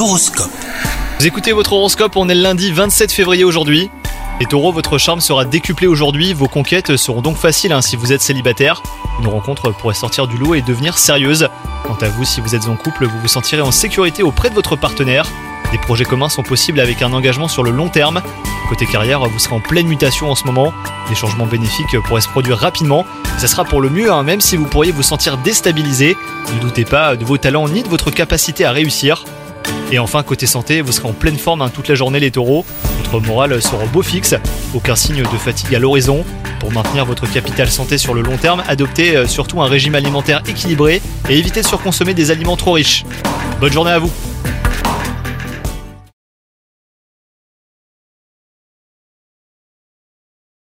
Vous écoutez votre horoscope, on est le lundi 27 février aujourd'hui. Les taureaux, votre charme sera décuplé aujourd'hui, vos conquêtes seront donc faciles hein, si vous êtes célibataire. Une rencontre pourrait sortir du lot et devenir sérieuse. Quant à vous, si vous êtes en couple, vous vous sentirez en sécurité auprès de votre partenaire. Des projets communs sont possibles avec un engagement sur le long terme. Côté carrière, vous serez en pleine mutation en ce moment. Des changements bénéfiques pourraient se produire rapidement. Ça sera pour le mieux, hein, même si vous pourriez vous sentir déstabilisé. Ne doutez pas de vos talents ni de votre capacité à réussir. Et enfin, côté santé, vous serez en pleine forme hein, toute la journée les taureaux. Votre morale sera au beau fixe, aucun signe de fatigue à l'horizon. Pour maintenir votre capital santé sur le long terme, adoptez euh, surtout un régime alimentaire équilibré et évitez de surconsommer des aliments trop riches. Bonne journée à vous